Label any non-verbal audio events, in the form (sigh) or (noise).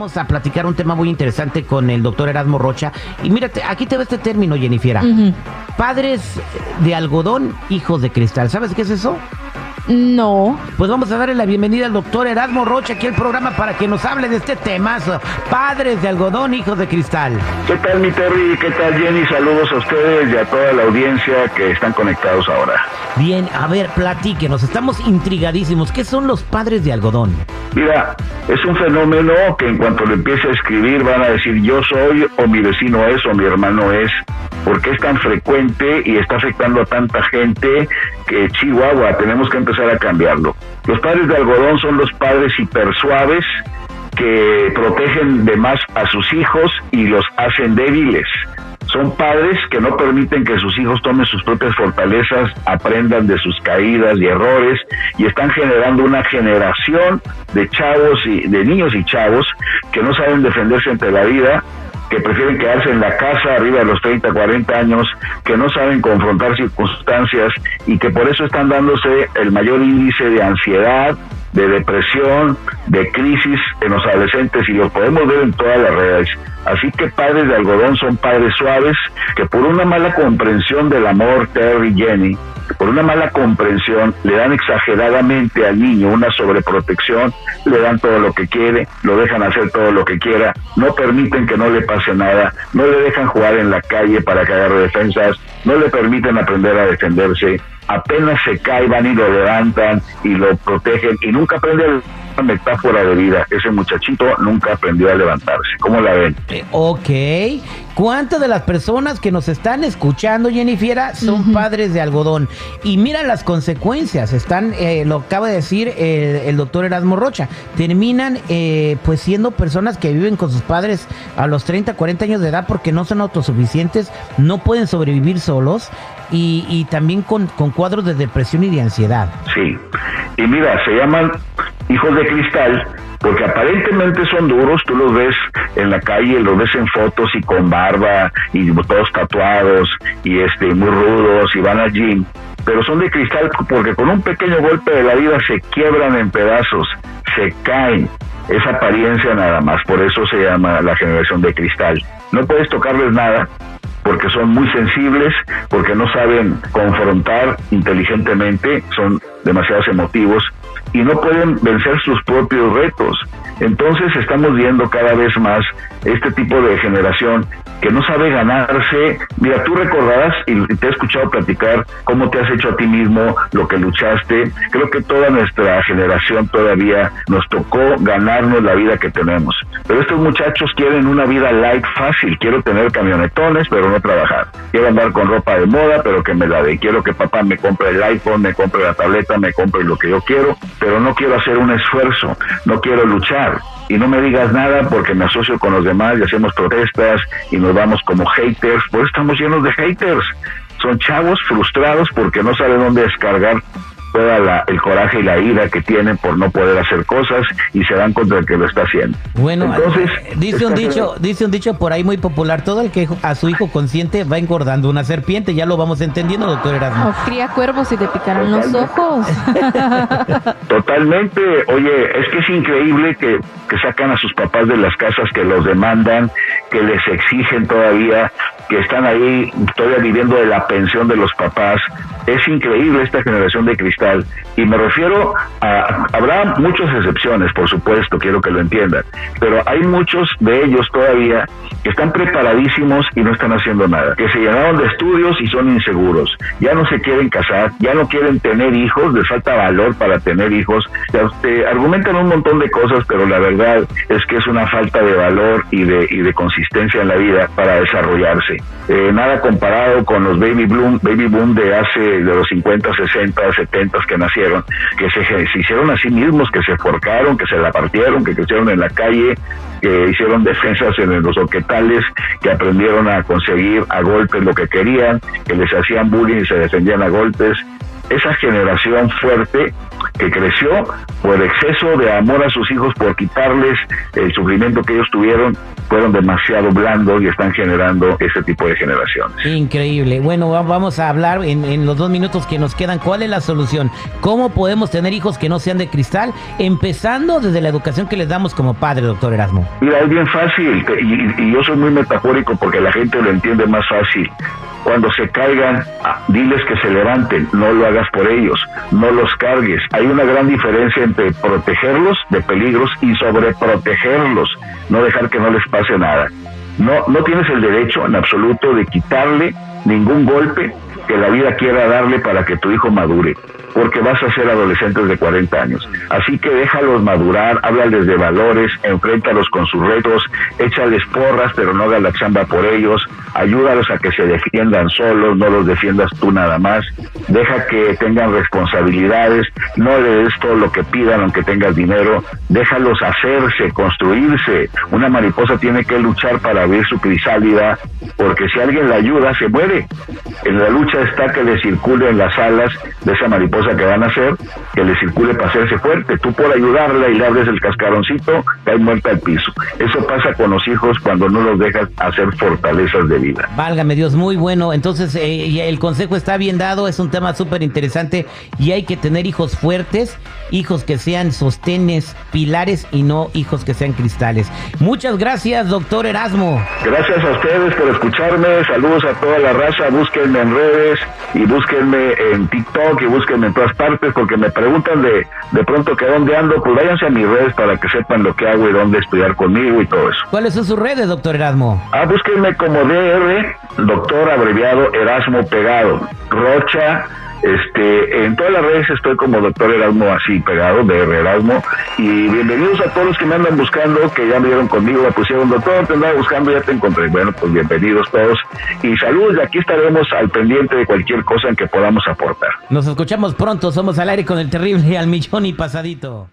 Vamos a platicar un tema muy interesante con el doctor Erasmo Rocha. Y mírate, aquí te ve este término, Jennifer. Padres de algodón, hijos de cristal. ¿Sabes qué es eso? No. Pues vamos a darle la bienvenida al doctor Erasmo Rocha aquí al programa para que nos hable de este temazo. Padres de algodón, hijos de cristal. ¿Qué tal, mi Terry? ¿Qué tal, Jenny? Saludos a ustedes y a toda la audiencia que están conectados ahora. Bien, a ver, platíquenos. Estamos intrigadísimos. ¿Qué son los padres de algodón? Mira, es un fenómeno que en cuanto lo empiece a escribir van a decir yo soy o mi vecino es o mi hermano es. porque es tan frecuente y está afectando a tanta gente Chihuahua tenemos que empezar a cambiarlo? Los padres de algodón son los padres hipersuaves que protegen de más a sus hijos y los hacen débiles. Son padres que no permiten que sus hijos tomen sus propias fortalezas, aprendan de sus caídas y errores y están generando una generación de chavos y de niños y chavos que no saben defenderse ante la vida, que prefieren quedarse en la casa arriba de los 30, 40 años, que no saben confrontar circunstancias y que por eso están dándose el mayor índice de ansiedad, de depresión, de crisis en los adolescentes y lo podemos ver en todas las redes. Así que padres de algodón son padres suaves que por una mala comprensión del amor, Terry Jenny, por una mala comprensión le dan exageradamente al niño una sobreprotección, le dan todo lo que quiere, lo dejan hacer todo lo que quiera, no permiten que no le pase nada, no le dejan jugar en la calle para que agarre defensas, no le permiten aprender a defenderse, apenas se cae van y lo levantan y lo protegen y nunca aprende la metáfora de vida. Ese muchachito nunca aprendió a levantarse. ¿Cómo la ven? Eh, ok. ¿Cuántas de las personas que nos están escuchando, Jennifer, son padres de algodón? Y mira las consecuencias. Están, eh, lo acaba de decir eh, el doctor Erasmo Rocha. Terminan eh, pues siendo personas que viven con sus padres a los 30, 40 años de edad porque no son autosuficientes, no pueden sobrevivir solos y, y también con, con cuadros de depresión y de ansiedad. Sí. Y mira, se llaman hijos de cristal porque aparentemente son duros, tú los ves en la calle, los ves en fotos y con barba y todos tatuados y este muy rudos y van al gym, pero son de cristal porque con un pequeño golpe de la vida se quiebran en pedazos, se caen. Es apariencia nada más, por eso se llama la generación de cristal. No puedes tocarles nada, porque son muy sensibles, porque no saben confrontar inteligentemente, son demasiados emotivos y no pueden vencer sus propios retos. Entonces estamos viendo cada vez más este tipo de generación que no sabe ganarse. Mira, tú recordarás y te he escuchado platicar cómo te has hecho a ti mismo, lo que luchaste. Creo que toda nuestra generación todavía nos tocó ganarnos la vida que tenemos. Pero estos muchachos quieren una vida light fácil. Quiero tener camionetones, pero no trabajar. Quiero andar con ropa de moda, pero que me la dé. Quiero que papá me compre el iPhone, me compre la tableta, me compre lo que yo quiero, pero no quiero hacer un esfuerzo, no quiero luchar y no me digas nada porque me asocio con los demás y hacemos protestas y nos vamos como haters, pues estamos llenos de haters. Son chavos frustrados porque no saben dónde descargar toda la, el coraje y la ira que tienen por no poder hacer cosas y se dan contra el que lo está haciendo. Bueno, Entonces, dice un dicho, dice un dicho por ahí muy popular, todo el que a su hijo consciente va engordando una serpiente, ya lo vamos entendiendo, doctor Erasmo. O cría cuervos y te picarán los ojos. (laughs) (laughs) Totalmente, oye, es que es increíble que, que sacan a sus papás de las casas, que los demandan, que les exigen todavía, que están ahí todavía viviendo de la pensión de los papás. Es increíble esta generación de y me refiero a, habrá muchas excepciones, por supuesto, quiero que lo entiendan, pero hay muchos de ellos todavía que están preparadísimos y no están haciendo nada, que se llenaron de estudios y son inseguros, ya no se quieren casar, ya no quieren tener hijos, les falta valor para tener hijos, te, te argumentan un montón de cosas, pero la verdad es que es una falta de valor y de, y de consistencia en la vida para desarrollarse. Eh, nada comparado con los baby boom, baby boom de hace de los 50, 60, 70 que nacieron, que se, hicieron a sí mismos, que se forcaron, que se la partieron, que crecieron en la calle, que hicieron defensas en los orquetales, que aprendieron a conseguir a golpes lo que querían, que les hacían bullying y se defendían a golpes. Esa generación fuerte que creció por exceso de amor a sus hijos, por quitarles el sufrimiento que ellos tuvieron, fueron demasiado blandos y están generando ese tipo de generaciones. Increíble. Bueno, vamos a hablar en, en, los dos minutos que nos quedan. ¿Cuál es la solución? ¿Cómo podemos tener hijos que no sean de cristal? Empezando desde la educación que les damos como padre, doctor Erasmo. Mira, es bien fácil y, y yo soy muy metafórico porque la gente lo entiende más fácil. Cuando se caigan, ah, diles que se levanten, no lo hagas por ellos, no los cargues. Hay una gran diferencia entre protegerlos de peligros y sobreprotegerlos, no dejar que no les pase nada. No, no tienes el derecho en absoluto de quitarle ningún golpe que la vida quiera darle para que tu hijo madure porque vas a ser adolescentes de 40 años. Así que déjalos madurar, háblales de valores, enfréntalos con sus retos, échales porras, pero no hagas la chamba por ellos, ayúdalos a que se defiendan solos, no los defiendas tú nada más, deja que tengan responsabilidades, no le des todo lo que pidan aunque tengas dinero, déjalos hacerse, construirse. Una mariposa tiene que luchar para abrir su crisálida, porque si alguien la ayuda, se muere. En la lucha está que le circule en las alas de esa mariposa que van a hacer, que le circule para hacerse fuerte. Tú por ayudarla y le abres el cascaroncito, cae muerta al piso. Eso pasa con los hijos cuando no los dejas hacer fortalezas de vida. Válgame Dios, muy bueno. Entonces, eh, el consejo está bien dado, es un tema súper interesante y hay que tener hijos fuertes, hijos que sean sostenes, pilares y no hijos que sean cristales. Muchas gracias, doctor Erasmo. Gracias a ustedes por escucharme. Saludos a toda la raza. Búsquenme en redes y búsquenme en TikTok y búsquenme en todas partes porque me preguntan de, de pronto que dónde ando. Pues váyanse a mis redes para que sepan lo que hago y dónde estudiar conmigo y todo eso. ¿Cuáles son sus redes, doctor Erasmo? Ah, búsquenme como DR, doctor abreviado Erasmo Pegado. Rocha este, en todas las redes estoy como doctor Erasmo así pegado, de Erasmo. Y bienvenidos a todos los que me andan buscando, que ya me dieron conmigo, me pusieron doctor, te andaba buscando, ya te encontré. Bueno, pues bienvenidos todos. Y saludos, y aquí estaremos al pendiente de cualquier cosa en que podamos aportar. Nos escuchamos pronto, somos al aire con el terrible al millón y pasadito.